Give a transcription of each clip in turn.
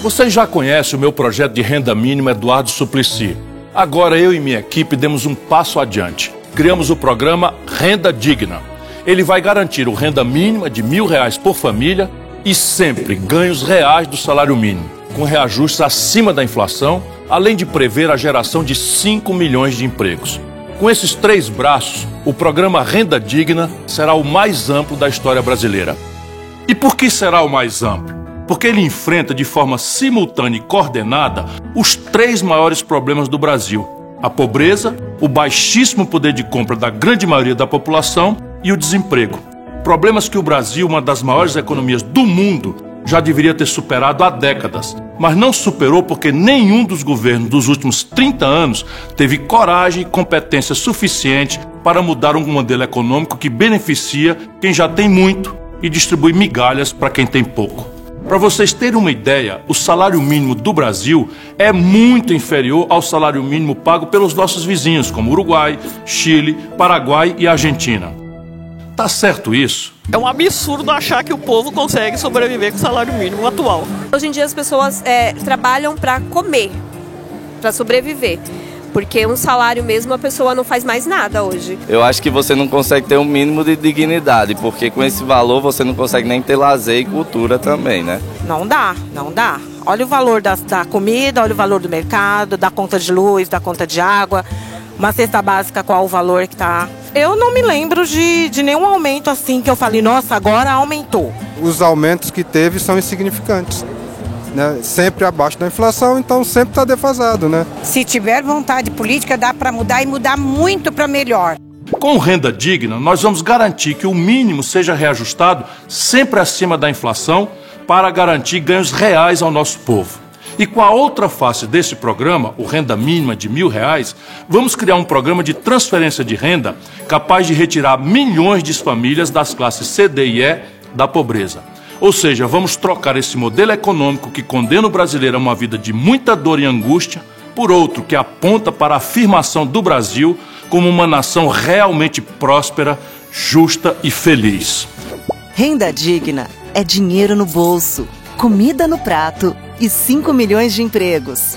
Vocês já conhecem o meu projeto de renda mínima Eduardo Suplicy. Agora eu e minha equipe demos um passo adiante. Criamos o programa Renda Digna. Ele vai garantir o renda mínima de mil reais por família e sempre ganhos reais do salário mínimo, com reajustes acima da inflação, além de prever a geração de 5 milhões de empregos. Com esses três braços, o programa Renda Digna será o mais amplo da história brasileira. E por que será o mais amplo? Porque ele enfrenta de forma simultânea e coordenada os três maiores problemas do Brasil: a pobreza, o baixíssimo poder de compra da grande maioria da população e o desemprego. Problemas que o Brasil, uma das maiores economias do mundo, já deveria ter superado há décadas, mas não superou porque nenhum dos governos dos últimos 30 anos teve coragem e competência suficiente para mudar um modelo econômico que beneficia quem já tem muito e distribui migalhas para quem tem pouco. Para vocês terem uma ideia, o salário mínimo do Brasil é muito inferior ao salário mínimo pago pelos nossos vizinhos, como Uruguai, Chile, Paraguai e Argentina. Tá certo isso? É um absurdo achar que o povo consegue sobreviver com o salário mínimo atual. Hoje em dia as pessoas é, trabalham para comer, para sobreviver. Porque um salário mesmo a pessoa não faz mais nada hoje. Eu acho que você não consegue ter um mínimo de dignidade, porque com esse valor você não consegue nem ter lazer e cultura também, né? Não dá, não dá. Olha o valor da, da comida, olha o valor do mercado, da conta de luz, da conta de água. Uma cesta básica, qual o valor que está eu não me lembro de, de nenhum aumento assim que eu falei, nossa, agora aumentou. Os aumentos que teve são insignificantes. Né? Sempre abaixo da inflação, então sempre está defasado, né? Se tiver vontade política, dá para mudar e mudar muito para melhor. Com renda digna, nós vamos garantir que o mínimo seja reajustado sempre acima da inflação para garantir ganhos reais ao nosso povo. E com a outra face desse programa, o Renda Mínima de mil reais, vamos criar um programa de transferência de renda capaz de retirar milhões de famílias das classes C, D e E da pobreza. Ou seja, vamos trocar esse modelo econômico que condena o brasileiro a uma vida de muita dor e angústia por outro que aponta para a afirmação do Brasil como uma nação realmente próspera, justa e feliz. Renda digna é dinheiro no bolso, comida no prato e 5 milhões de empregos.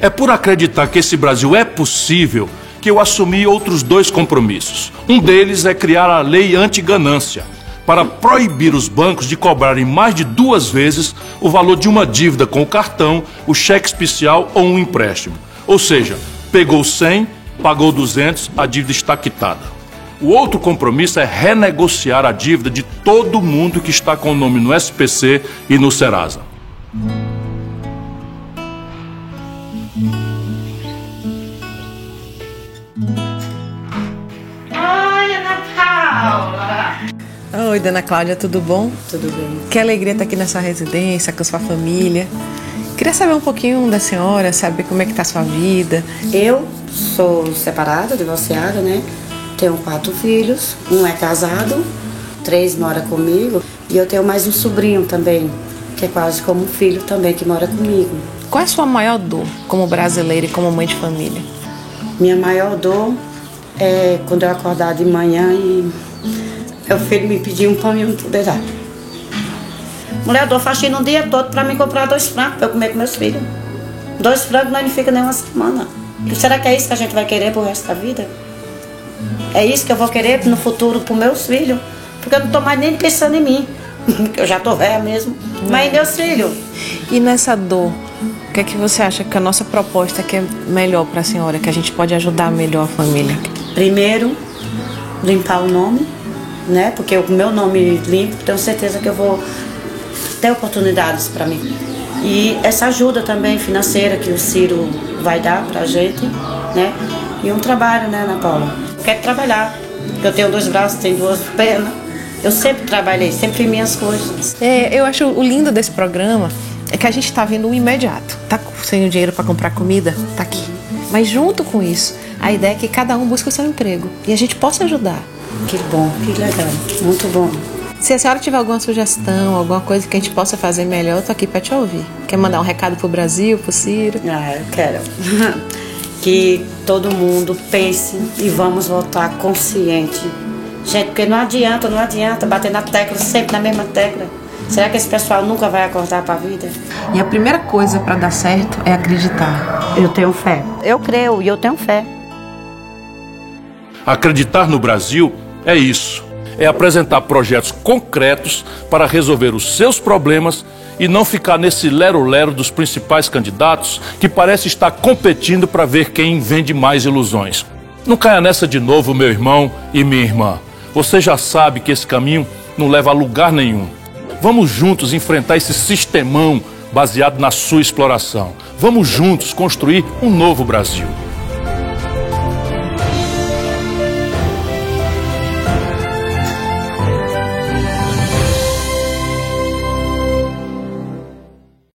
É por acreditar que esse Brasil é possível que eu assumi outros dois compromissos. Um deles é criar a lei anti-ganância, para proibir os bancos de cobrarem mais de duas vezes o valor de uma dívida com o cartão, o cheque especial ou um empréstimo. Ou seja, pegou 100, pagou 200, a dívida está quitada. O outro compromisso é renegociar a dívida de todo mundo que está com o nome no SPC e no Serasa. Oi, Dona Cláudia, tudo bom? Tudo bem. Que alegria estar aqui na sua residência, com sua família. Queria saber um pouquinho da senhora, saber como é que tá a sua vida. Eu sou separada, divorciada, né? Tenho quatro filhos, um é casado, três mora comigo e eu tenho mais um sobrinho também, que é quase como um filho também que mora comigo. Qual é a sua maior dor como brasileira e como mãe de família? Minha maior dor é quando eu acordar de manhã e meu filho me pedir um pão e um poder dar. Mulher, eu dou faxina o dia todo para me comprar dois frangos para eu comer com meus filhos. Dois frangos não fica nem uma semana. E será que é isso que a gente vai querer pro resto da vida? É isso que eu vou querer no futuro para meus filhos? Porque eu não estou mais nem pensando em mim. eu já tô velha mesmo. Mas meus filhos. E nessa dor, o que é que você acha que a nossa proposta que é melhor para a senhora, que a gente pode ajudar melhor a família? Primeiro, limpar o nome, né? Porque o meu nome limpo, tenho certeza que eu vou ter oportunidades para mim. E essa ajuda também financeira que o Ciro vai dar pra gente, né? E um trabalho, né, Ana Paula? Quero trabalhar. Eu tenho dois braços, tenho duas pernas. Eu sempre trabalhei, sempre fiz minhas coisas. É, eu acho o lindo desse programa é que a gente tá vendo o imediato. Tá sem o dinheiro para comprar comida? Tá aqui. Mas junto com isso, a ideia é que cada um busque o seu emprego e a gente possa ajudar. Que bom, que legal. Muito bom. Se a senhora tiver alguma sugestão, alguma coisa que a gente possa fazer melhor, eu tô aqui para te ouvir. Quer mandar um recado pro Brasil, pro Ciro? Ah, eu quero. que todo mundo pense e vamos votar consciente. Gente, porque não adianta, não adianta bater na tecla, sempre na mesma tecla. Será que esse pessoal nunca vai acordar para a vida? E a primeira coisa para dar certo é acreditar. Eu tenho fé. Eu creio e eu tenho fé. Acreditar no Brasil é isso. É apresentar projetos concretos para resolver os seus problemas e não ficar nesse lero-lero dos principais candidatos que parece estar competindo para ver quem vende mais ilusões. Não caia nessa de novo, meu irmão e minha irmã. Você já sabe que esse caminho não leva a lugar nenhum. Vamos juntos enfrentar esse sistemão baseado na sua exploração. Vamos juntos construir um novo Brasil.